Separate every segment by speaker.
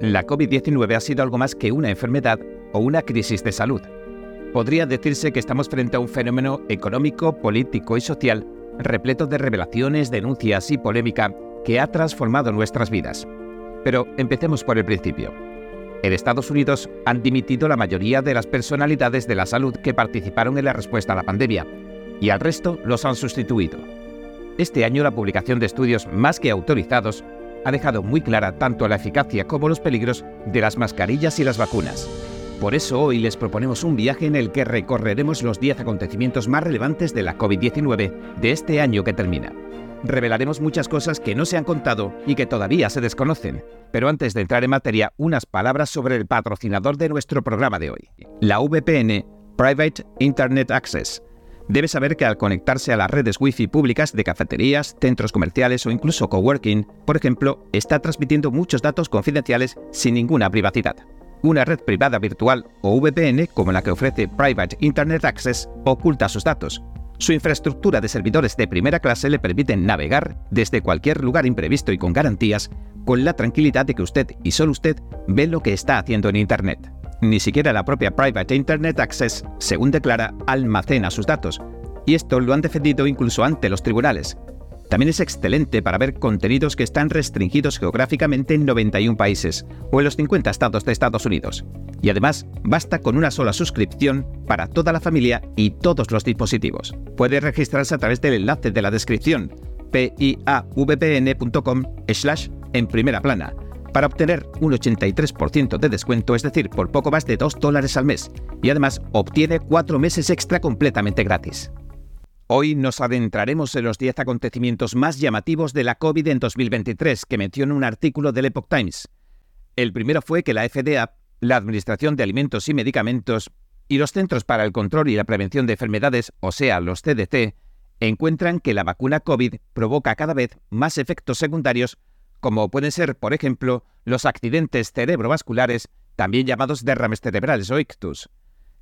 Speaker 1: La COVID-19 ha sido algo más que una enfermedad o una crisis de salud. Podría decirse que estamos frente a un fenómeno económico, político y social repleto de revelaciones, denuncias y polémica que ha transformado nuestras vidas. Pero empecemos por el principio. En Estados Unidos han dimitido la mayoría de las personalidades de la salud que participaron en la respuesta a la pandemia, y al resto los han sustituido. Este año la publicación de estudios más que autorizados ha dejado muy clara tanto la eficacia como los peligros de las mascarillas y las vacunas. Por eso hoy les proponemos un viaje en el que recorreremos los 10 acontecimientos más relevantes de la COVID-19 de este año que termina. Revelaremos muchas cosas que no se han contado y que todavía se desconocen. Pero antes de entrar en materia, unas palabras sobre el patrocinador de nuestro programa de hoy. La VPN Private Internet Access Debe saber que al conectarse a las redes Wi-Fi públicas de cafeterías, centros comerciales o incluso coworking, por ejemplo, está transmitiendo muchos datos confidenciales sin ninguna privacidad. Una red privada virtual o VPN, como la que ofrece Private Internet Access, oculta sus datos. Su infraestructura de servidores de primera clase le permite navegar desde cualquier lugar imprevisto y con garantías, con la tranquilidad de que usted y solo usted ve lo que está haciendo en Internet. Ni siquiera la propia Private Internet Access, según declara, almacena sus datos, y esto lo han defendido incluso ante los tribunales. También es excelente para ver contenidos que están restringidos geográficamente en 91 países o en los 50 estados de Estados Unidos. Y además, basta con una sola suscripción para toda la familia y todos los dispositivos. Puede registrarse a través del enlace de la descripción piavpn.com slash en primera plana para obtener un 83% de descuento, es decir, por poco más de 2 dólares al mes, y además obtiene 4 meses extra completamente gratis. Hoy nos adentraremos en los 10 acontecimientos más llamativos de la COVID en 2023 que menciona un artículo del Epoch Times. El primero fue que la FDA, la Administración de Alimentos y Medicamentos y los Centros para el Control y la Prevención de Enfermedades, o sea, los CDC, encuentran que la vacuna COVID provoca cada vez más efectos secundarios como pueden ser, por ejemplo, los accidentes cerebrovasculares, también llamados derrames cerebrales o ictus.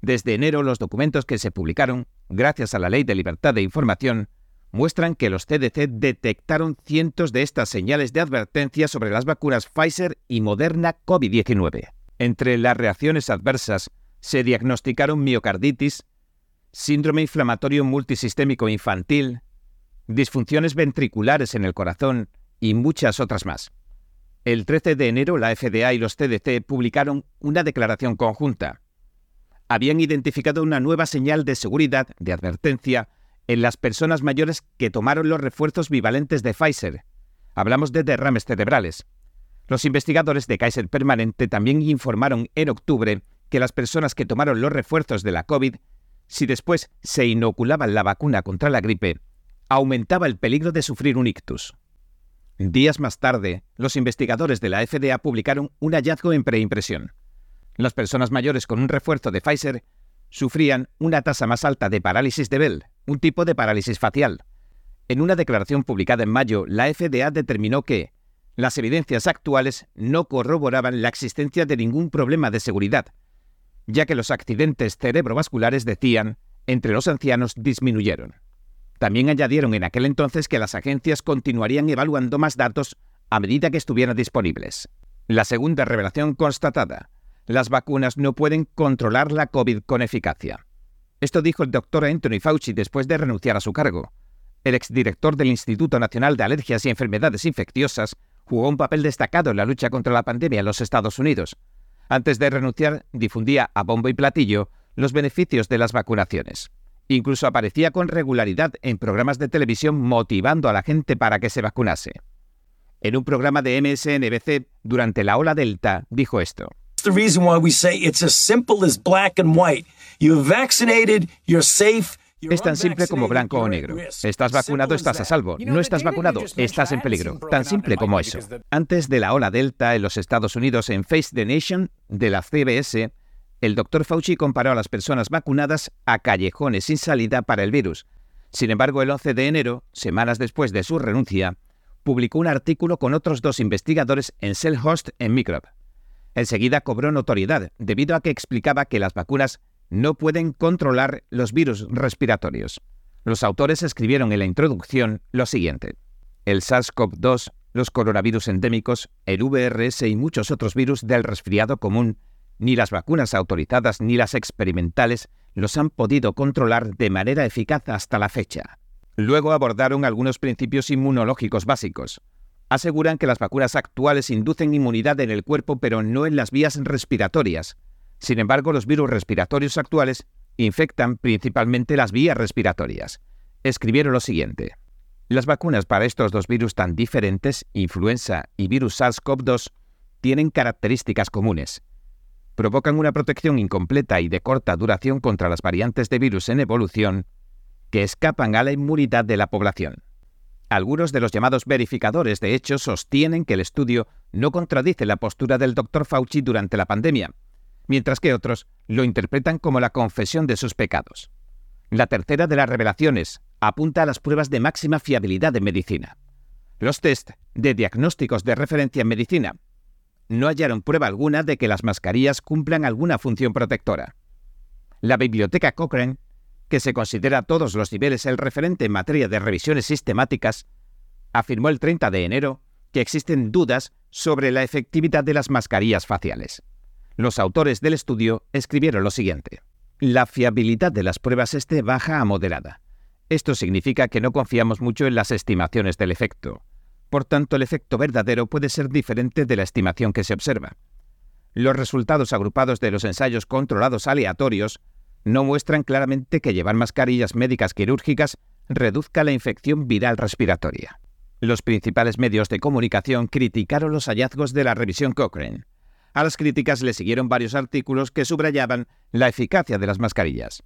Speaker 1: Desde enero, los documentos que se publicaron, gracias a la Ley de Libertad de Información, muestran que los CDC detectaron cientos de estas señales de advertencia sobre las vacunas Pfizer y Moderna COVID-19. Entre las reacciones adversas se diagnosticaron miocarditis, síndrome inflamatorio multisistémico infantil, disfunciones ventriculares en el corazón y muchas otras más. El 13 de enero la FDA y los CDC publicaron una declaración conjunta. Habían identificado una nueva señal de seguridad, de advertencia, en las personas mayores que tomaron los refuerzos bivalentes de Pfizer. Hablamos de derrames cerebrales. Los investigadores de Kaiser Permanente también informaron en octubre que las personas que tomaron los refuerzos de la COVID, si después se inoculaban la vacuna contra la gripe, aumentaba el peligro de sufrir un ictus. Días más tarde, los investigadores de la FDA publicaron un hallazgo en preimpresión. Las personas mayores con un refuerzo de Pfizer sufrían una tasa más alta de parálisis de Bell, un tipo de parálisis facial. En una declaración publicada en mayo, la FDA determinó que las evidencias actuales no corroboraban la existencia de ningún problema de seguridad, ya que los accidentes cerebrovasculares, decían, entre los ancianos disminuyeron. También añadieron en aquel entonces que las agencias continuarían evaluando más datos a medida que estuvieran disponibles. La segunda revelación constatada. Las vacunas no pueden controlar la COVID con eficacia. Esto dijo el doctor Anthony Fauci después de renunciar a su cargo. El exdirector del Instituto Nacional de Alergias y Enfermedades Infecciosas jugó un papel destacado en la lucha contra la pandemia en los Estados Unidos. Antes de renunciar, difundía a bombo y platillo los beneficios de las vacunaciones. Incluso aparecía con regularidad en programas de televisión motivando a la gente para que se vacunase. En un programa de MSNBC durante la ola Delta dijo esto. Es tan simple como blanco o negro. Estás vacunado, estás a salvo. No estás vacunado, estás en peligro. Tan simple como eso. Antes de la ola Delta en los Estados Unidos en Face the Nation de la CBS, el doctor Fauci comparó a las personas vacunadas a callejones sin salida para el virus. Sin embargo, el 11 de enero, semanas después de su renuncia, publicó un artículo con otros dos investigadores en Cellhost en Microbe. Enseguida cobró notoriedad debido a que explicaba que las vacunas no pueden controlar los virus respiratorios. Los autores escribieron en la introducción lo siguiente. El SARS-CoV-2 los coronavirus endémicos, el VRS y muchos otros virus del resfriado común, ni las vacunas autorizadas ni las experimentales los han podido controlar de manera eficaz hasta la fecha. Luego abordaron algunos principios inmunológicos básicos. Aseguran que las vacunas actuales inducen inmunidad en el cuerpo pero no en las vías respiratorias. Sin embargo, los virus respiratorios actuales infectan principalmente las vías respiratorias. Escribieron lo siguiente. Las vacunas para estos dos virus tan diferentes, influenza y virus SARS-CoV-2, tienen características comunes. Provocan una protección incompleta y de corta duración contra las variantes de virus en evolución que escapan a la inmunidad de la población. Algunos de los llamados verificadores, de hecho, sostienen que el estudio no contradice la postura del Dr. Fauci durante la pandemia, mientras que otros lo interpretan como la confesión de sus pecados. La tercera de las revelaciones apunta a las pruebas de máxima fiabilidad en medicina. Los test de diagnósticos de referencia en medicina no hallaron prueba alguna de que las mascarillas cumplan alguna función protectora. La biblioteca Cochrane, que se considera a todos los niveles el referente en materia de revisiones sistemáticas, afirmó el 30 de enero que existen dudas sobre la efectividad de las mascarillas faciales. Los autores del estudio escribieron lo siguiente. La fiabilidad de las pruebas es de baja a moderada. Esto significa que no confiamos mucho en las estimaciones del efecto. Por tanto, el efecto verdadero puede ser diferente de la estimación que se observa. Los resultados agrupados de los ensayos controlados aleatorios no muestran claramente que llevar mascarillas médicas quirúrgicas reduzca la infección viral respiratoria. Los principales medios de comunicación criticaron los hallazgos de la revisión Cochrane. A las críticas le siguieron varios artículos que subrayaban la eficacia de las mascarillas.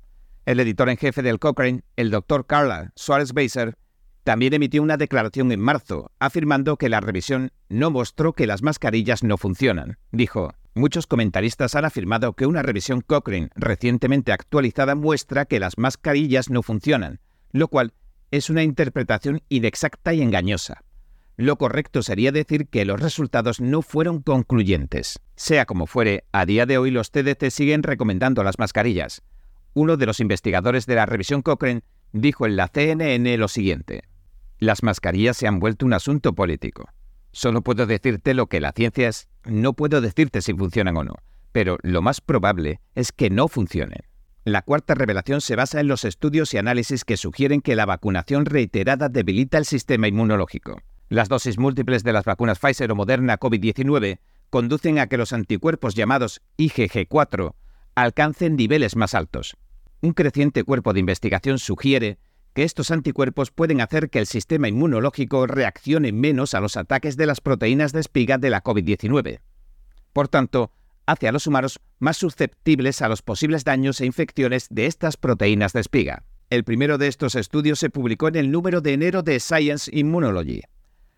Speaker 1: El editor en jefe del Cochrane, el doctor Carla Suárez Beiser, también emitió una declaración en marzo, afirmando que la revisión no mostró que las mascarillas no funcionan. Dijo, muchos comentaristas han afirmado que una revisión Cochrane recientemente actualizada muestra que las mascarillas no funcionan, lo cual es una interpretación inexacta y engañosa. Lo correcto sería decir que los resultados no fueron concluyentes. Sea como fuere, a día de hoy los TDC siguen recomendando las mascarillas. Uno de los investigadores de la revisión Cochrane dijo en la CNN lo siguiente. Las mascarillas se han vuelto un asunto político. Solo puedo decirte lo que la ciencia es, no puedo decirte si funcionan o no, pero lo más probable es que no funcionen. La cuarta revelación se basa en los estudios y análisis que sugieren que la vacunación reiterada debilita el sistema inmunológico. Las dosis múltiples de las vacunas Pfizer o Moderna COVID-19 conducen a que los anticuerpos llamados IgG4 alcancen niveles más altos. Un creciente cuerpo de investigación sugiere que estos anticuerpos pueden hacer que el sistema inmunológico reaccione menos a los ataques de las proteínas de espiga de la COVID-19. Por tanto, hace a los humanos más susceptibles a los posibles daños e infecciones de estas proteínas de espiga. El primero de estos estudios se publicó en el número de enero de Science Immunology.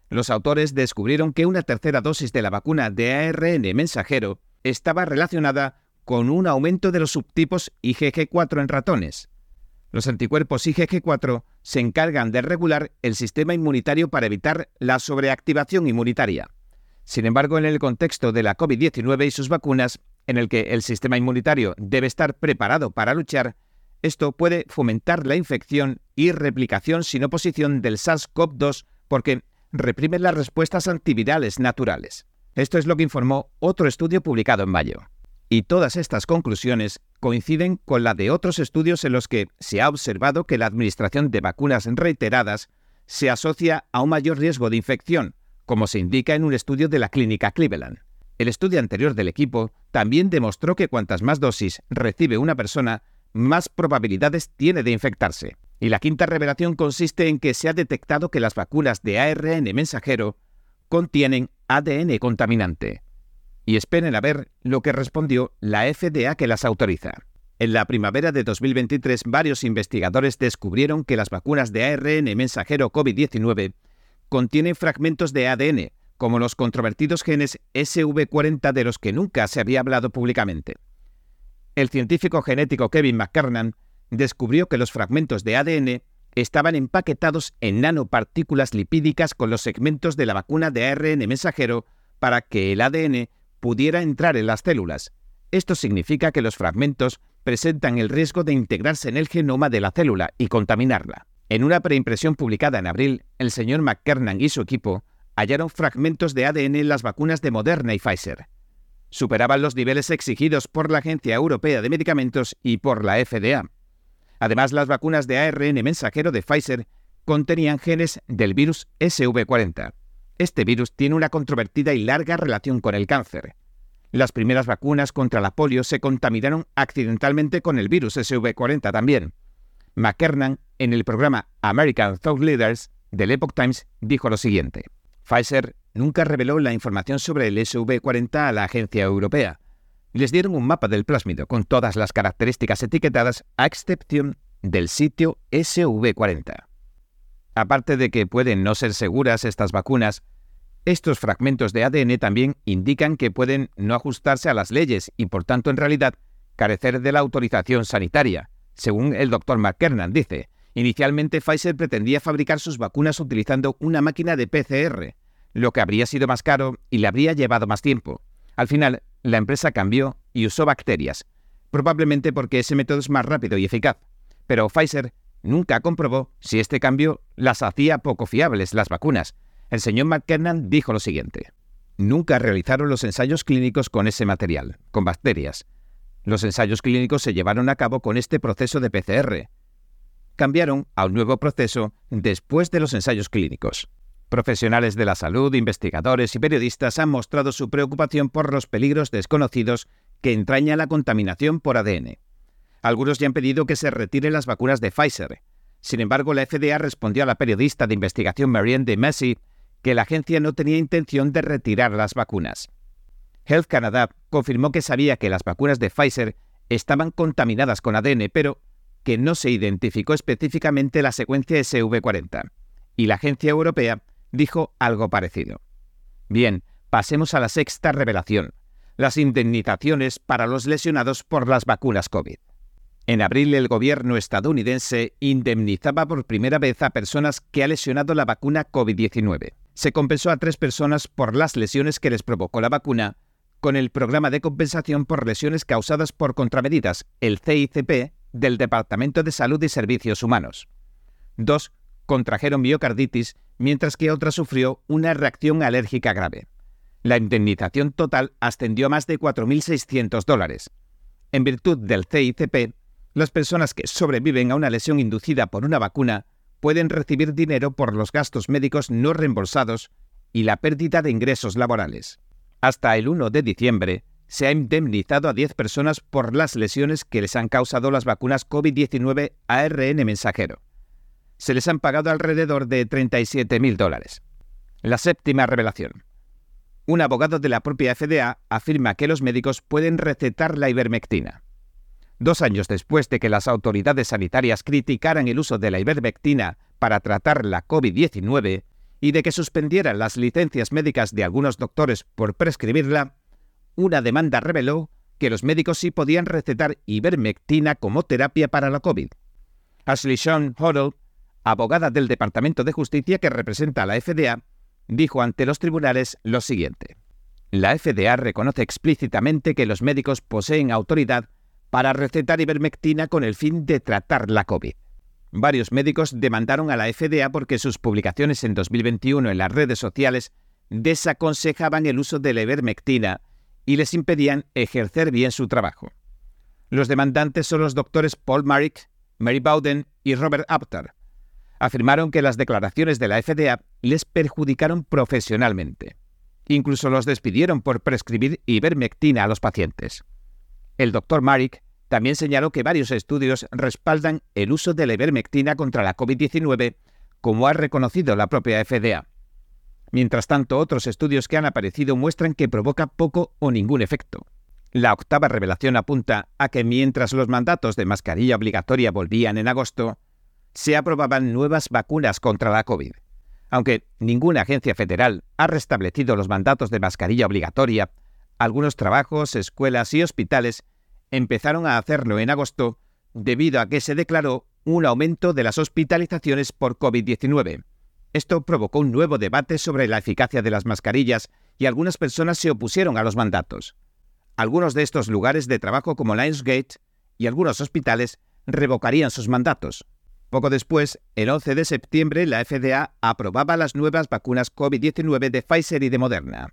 Speaker 1: Los autores descubrieron que una tercera dosis de la vacuna de ARN mensajero estaba relacionada con un aumento de los subtipos IgG4 en ratones. Los anticuerpos IgG4 se encargan de regular el sistema inmunitario para evitar la sobreactivación inmunitaria. Sin embargo, en el contexto de la COVID-19 y sus vacunas, en el que el sistema inmunitario debe estar preparado para luchar, esto puede fomentar la infección y replicación sin oposición del SARS-CoV-2 porque reprimen las respuestas antivirales naturales. Esto es lo que informó otro estudio publicado en mayo. Y todas estas conclusiones coinciden con la de otros estudios en los que se ha observado que la administración de vacunas reiteradas se asocia a un mayor riesgo de infección, como se indica en un estudio de la clínica Cleveland. El estudio anterior del equipo también demostró que cuantas más dosis recibe una persona, más probabilidades tiene de infectarse. Y la quinta revelación consiste en que se ha detectado que las vacunas de ARN mensajero contienen ADN contaminante. Y esperen a ver lo que respondió la FDA que las autoriza. En la primavera de 2023, varios investigadores descubrieron que las vacunas de ARN mensajero COVID-19 contienen fragmentos de ADN, como los controvertidos genes SV40 de los que nunca se había hablado públicamente. El científico genético Kevin McKernan descubrió que los fragmentos de ADN estaban empaquetados en nanopartículas lipídicas con los segmentos de la vacuna de ARN mensajero para que el ADN pudiera entrar en las células. Esto significa que los fragmentos presentan el riesgo de integrarse en el genoma de la célula y contaminarla. En una preimpresión publicada en abril, el señor McKernan y su equipo hallaron fragmentos de ADN en las vacunas de Moderna y Pfizer. Superaban los niveles exigidos por la Agencia Europea de Medicamentos y por la FDA. Además, las vacunas de ARN mensajero de Pfizer contenían genes del virus SV40. Este virus tiene una controvertida y larga relación con el cáncer. Las primeras vacunas contra la polio se contaminaron accidentalmente con el virus SV40 también. McKernan, en el programa American Thought Leaders del Epoch Times, dijo lo siguiente. Pfizer nunca reveló la información sobre el SV40 a la agencia europea. Les dieron un mapa del plásmido con todas las características etiquetadas a excepción del sitio SV40. Aparte de que pueden no ser seguras estas vacunas, estos fragmentos de ADN también indican que pueden no ajustarse a las leyes y por tanto en realidad carecer de la autorización sanitaria, según el doctor McKernan dice. Inicialmente Pfizer pretendía fabricar sus vacunas utilizando una máquina de PCR, lo que habría sido más caro y le habría llevado más tiempo. Al final, la empresa cambió y usó bacterias, probablemente porque ese método es más rápido y eficaz. Pero Pfizer nunca comprobó si este cambio las hacía poco fiables las vacunas. El señor McKernan dijo lo siguiente. Nunca realizaron los ensayos clínicos con ese material, con bacterias. Los ensayos clínicos se llevaron a cabo con este proceso de PCR. Cambiaron a un nuevo proceso después de los ensayos clínicos. Profesionales de la salud, investigadores y periodistas han mostrado su preocupación por los peligros desconocidos que entraña la contaminación por ADN. Algunos ya han pedido que se retiren las vacunas de Pfizer. Sin embargo, la FDA respondió a la periodista de investigación Marianne de Messi que la agencia no tenía intención de retirar las vacunas. Health Canada confirmó que sabía que las vacunas de Pfizer estaban contaminadas con ADN, pero que no se identificó específicamente la secuencia SV40. Y la agencia europea dijo algo parecido. Bien, pasemos a la sexta revelación, las indemnizaciones para los lesionados por las vacunas COVID. En abril el gobierno estadounidense indemnizaba por primera vez a personas que ha lesionado la vacuna COVID-19. Se compensó a tres personas por las lesiones que les provocó la vacuna con el programa de compensación por lesiones causadas por contramedidas, el CICP, del Departamento de Salud y Servicios Humanos. Dos contrajeron miocarditis, mientras que otra sufrió una reacción alérgica grave. La indemnización total ascendió a más de 4.600 dólares. En virtud del CICP, las personas que sobreviven a una lesión inducida por una vacuna pueden recibir dinero por los gastos médicos no reembolsados y la pérdida de ingresos laborales. Hasta el 1 de diciembre, se ha indemnizado a 10 personas por las lesiones que les han causado las vacunas COVID-19 ARN mensajero. Se les han pagado alrededor de 37.000 dólares. La séptima revelación. Un abogado de la propia FDA afirma que los médicos pueden recetar la ivermectina. Dos años después de que las autoridades sanitarias criticaran el uso de la ivermectina para tratar la COVID-19 y de que suspendieran las licencias médicas de algunos doctores por prescribirla, una demanda reveló que los médicos sí podían recetar ivermectina como terapia para la COVID. Ashley Sean Hoddle, abogada del Departamento de Justicia que representa a la FDA, dijo ante los tribunales lo siguiente. La FDA reconoce explícitamente que los médicos poseen autoridad para recetar ivermectina con el fin de tratar la COVID. Varios médicos demandaron a la FDA porque sus publicaciones en 2021 en las redes sociales desaconsejaban el uso de la ivermectina y les impedían ejercer bien su trabajo. Los demandantes son los doctores Paul Marick, Mary Bowden y Robert Apter. Afirmaron que las declaraciones de la FDA les perjudicaron profesionalmente. Incluso los despidieron por prescribir ivermectina a los pacientes. El doctor Marick también señaló que varios estudios respaldan el uso de la ivermectina contra la COVID-19, como ha reconocido la propia FDA. Mientras tanto, otros estudios que han aparecido muestran que provoca poco o ningún efecto. La octava revelación apunta a que mientras los mandatos de mascarilla obligatoria volvían en agosto, se aprobaban nuevas vacunas contra la COVID. Aunque ninguna agencia federal ha restablecido los mandatos de mascarilla obligatoria, algunos trabajos, escuelas y hospitales empezaron a hacerlo en agosto debido a que se declaró un aumento de las hospitalizaciones por COVID-19. Esto provocó un nuevo debate sobre la eficacia de las mascarillas y algunas personas se opusieron a los mandatos. Algunos de estos lugares de trabajo como Lionsgate y algunos hospitales revocarían sus mandatos. Poco después, el 11 de septiembre, la FDA aprobaba las nuevas vacunas COVID-19 de Pfizer y de Moderna.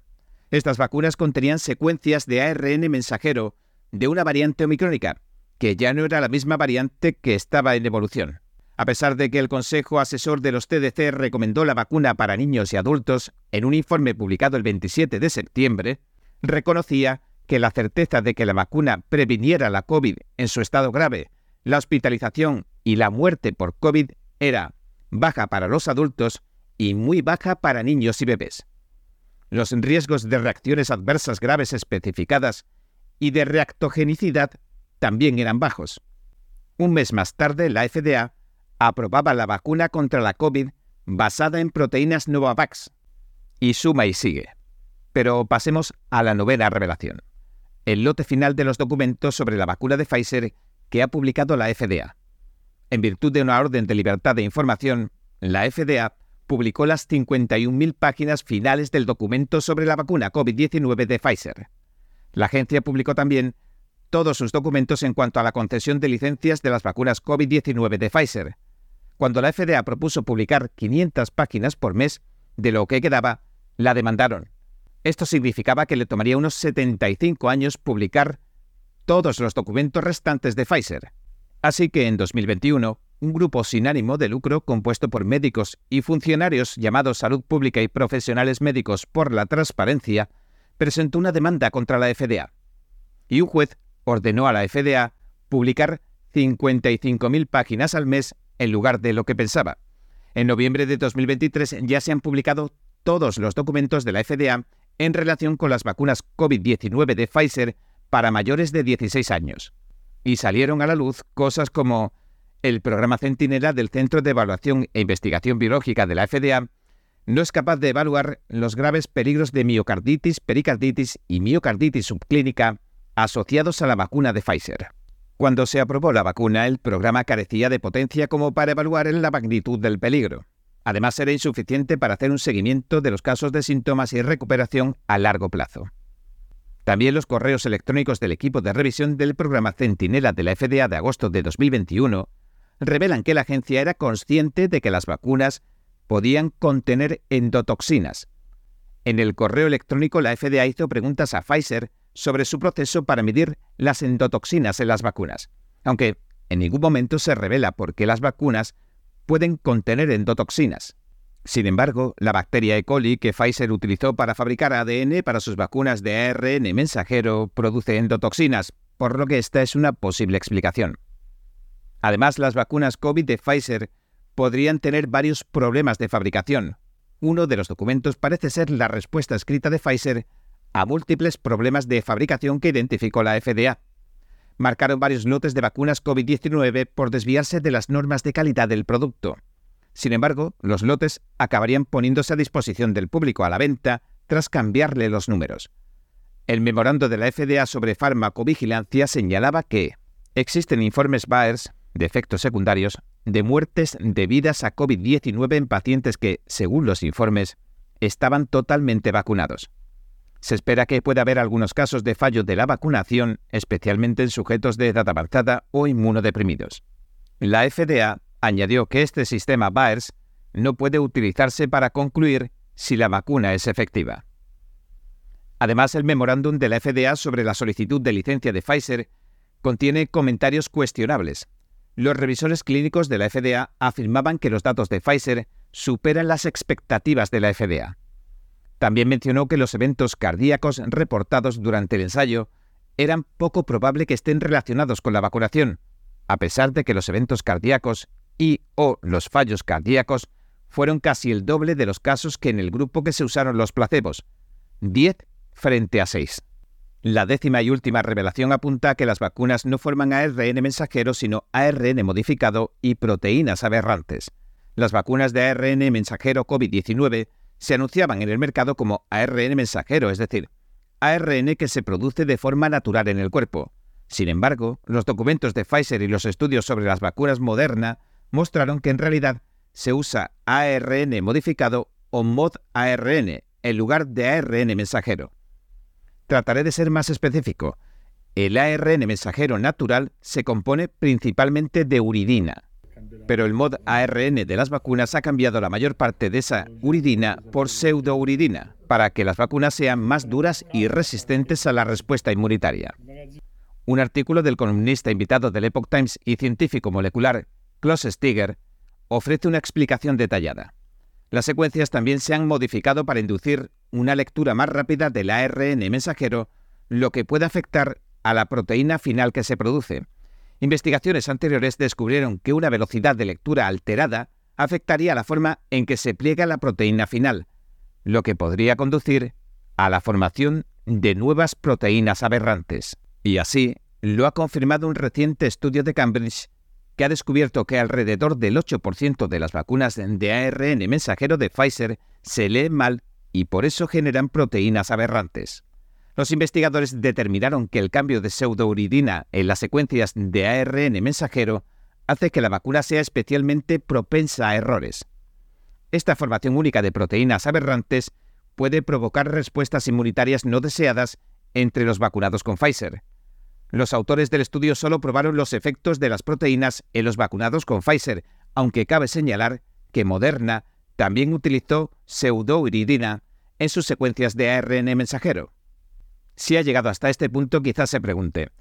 Speaker 1: Estas vacunas contenían secuencias de ARN mensajero de una variante omicrónica, que ya no era la misma variante que estaba en evolución. A pesar de que el Consejo Asesor de los TDC recomendó la vacuna para niños y adultos en un informe publicado el 27 de septiembre, reconocía que la certeza de que la vacuna previniera la COVID en su estado grave, la hospitalización y la muerte por COVID era baja para los adultos y muy baja para niños y bebés. Los riesgos de reacciones adversas graves especificadas y de reactogenicidad también eran bajos. Un mes más tarde, la FDA aprobaba la vacuna contra la COVID basada en proteínas Novavax. Y suma y sigue. Pero pasemos a la novena revelación. El lote final de los documentos sobre la vacuna de Pfizer que ha publicado la FDA. En virtud de una orden de libertad de información, la FDA publicó las 51.000 páginas finales del documento sobre la vacuna COVID-19 de Pfizer. La agencia publicó también todos sus documentos en cuanto a la concesión de licencias de las vacunas COVID-19 de Pfizer, cuando la FDA propuso publicar 500 páginas por mes de lo que quedaba, la demandaron. Esto significaba que le tomaría unos 75 años publicar todos los documentos restantes de Pfizer. Así que en 2021, un grupo sin ánimo de lucro compuesto por médicos y funcionarios llamados Salud Pública y Profesionales Médicos por la Transparencia presentó una demanda contra la FDA. Y un juez ordenó a la FDA publicar 55.000 páginas al mes en lugar de lo que pensaba. En noviembre de 2023 ya se han publicado todos los documentos de la FDA en relación con las vacunas COVID-19 de Pfizer para mayores de 16 años. Y salieron a la luz cosas como el programa Centinela del Centro de Evaluación e Investigación Biológica de la FDA no es capaz de evaluar los graves peligros de miocarditis, pericarditis y miocarditis subclínica asociados a la vacuna de Pfizer. Cuando se aprobó la vacuna, el programa carecía de potencia como para evaluar la magnitud del peligro. Además, era insuficiente para hacer un seguimiento de los casos de síntomas y recuperación a largo plazo. También los correos electrónicos del equipo de revisión del programa Centinela de la FDA de agosto de 2021 revelan que la agencia era consciente de que las vacunas podían contener endotoxinas. En el correo electrónico la FDA hizo preguntas a Pfizer sobre su proceso para medir las endotoxinas en las vacunas, aunque en ningún momento se revela por qué las vacunas pueden contener endotoxinas. Sin embargo, la bacteria E. coli que Pfizer utilizó para fabricar ADN para sus vacunas de ARN mensajero produce endotoxinas, por lo que esta es una posible explicación. Además, las vacunas COVID de Pfizer podrían tener varios problemas de fabricación. Uno de los documentos parece ser la respuesta escrita de Pfizer a múltiples problemas de fabricación que identificó la FDA. Marcaron varios lotes de vacunas COVID-19 por desviarse de las normas de calidad del producto. Sin embargo, los lotes acabarían poniéndose a disposición del público a la venta tras cambiarle los números. El memorando de la FDA sobre farmacovigilancia señalaba que existen informes Baers de efectos secundarios de muertes debidas a COVID-19 en pacientes que, según los informes, estaban totalmente vacunados. Se espera que pueda haber algunos casos de fallo de la vacunación, especialmente en sujetos de edad avanzada o inmunodeprimidos. La FDA añadió que este sistema BAERS no puede utilizarse para concluir si la vacuna es efectiva. Además, el memorándum de la FDA sobre la solicitud de licencia de Pfizer contiene comentarios cuestionables. Los revisores clínicos de la FDA afirmaban que los datos de Pfizer superan las expectativas de la FDA. También mencionó que los eventos cardíacos reportados durante el ensayo eran poco probable que estén relacionados con la vacunación, a pesar de que los eventos cardíacos y o los fallos cardíacos fueron casi el doble de los casos que en el grupo que se usaron los placebos, 10 frente a 6. La décima y última revelación apunta a que las vacunas no forman ARN mensajero, sino ARN modificado y proteínas aberrantes. Las vacunas de ARN mensajero COVID-19 se anunciaban en el mercado como ARN mensajero, es decir, ARN que se produce de forma natural en el cuerpo. Sin embargo, los documentos de Pfizer y los estudios sobre las vacunas Moderna mostraron que en realidad se usa ARN modificado o mod-ARN en lugar de ARN mensajero. Trataré de ser más específico. El ARN mensajero natural se compone principalmente de uridina. pero el mod ARN de las vacunas ha cambiado la mayor parte de esa uridina por pseudouridina para que las vacunas sean más duras y resistentes a la respuesta inmunitaria. Un artículo del columnista invitado del Epoch Times y científico molecular Klaus Stiger ofrece una explicación detallada. Las secuencias también se han modificado para inducir una lectura más rápida del ARN mensajero, lo que puede afectar a la proteína final que se produce. Investigaciones anteriores descubrieron que una velocidad de lectura alterada afectaría la forma en que se pliega la proteína final, lo que podría conducir a la formación de nuevas proteínas aberrantes. Y así lo ha confirmado un reciente estudio de Cambridge que ha descubierto que alrededor del 8% de las vacunas de ARN mensajero de Pfizer se leen mal y por eso generan proteínas aberrantes. Los investigadores determinaron que el cambio de pseudouridina en las secuencias de ARN mensajero hace que la vacuna sea especialmente propensa a errores. Esta formación única de proteínas aberrantes puede provocar respuestas inmunitarias no deseadas entre los vacunados con Pfizer. Los autores del estudio solo probaron los efectos de las proteínas en los vacunados con Pfizer, aunque cabe señalar que Moderna también utilizó pseudouridina en sus secuencias de ARN mensajero. Si ha llegado hasta este punto, quizás se pregunte,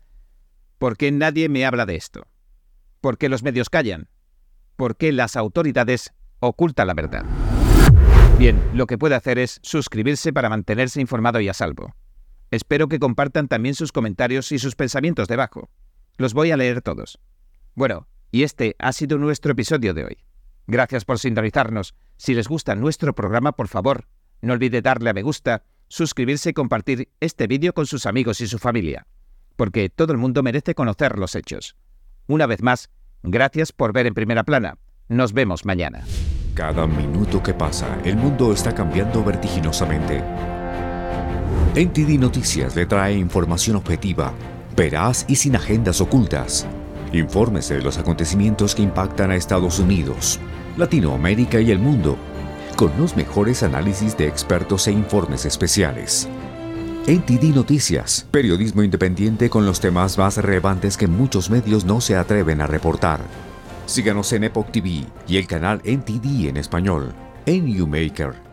Speaker 1: ¿por qué nadie me habla de esto? ¿Por qué los medios callan? ¿Por qué las autoridades ocultan la verdad? Bien, lo que puede hacer es suscribirse para mantenerse informado y a salvo. Espero que compartan también sus comentarios y sus pensamientos debajo. Los voy a leer todos. Bueno, y este ha sido nuestro episodio de hoy. Gracias por sintonizarnos. Si les gusta nuestro programa, por favor, no olvide darle a me gusta suscribirse y compartir este vídeo con sus amigos y su familia, porque todo el mundo merece conocer los hechos. Una vez más, gracias por ver en primera plana. Nos vemos mañana.
Speaker 2: Cada minuto que pasa, el mundo está cambiando vertiginosamente. NTD Noticias le trae información objetiva, veraz y sin agendas ocultas. Infórmese de los acontecimientos que impactan a Estados Unidos, Latinoamérica y el mundo con los mejores análisis de expertos e informes especiales. NTD Noticias, periodismo independiente con los temas más relevantes que muchos medios no se atreven a reportar. Síganos en Epoch TV y el canal NTD en español, en Maker.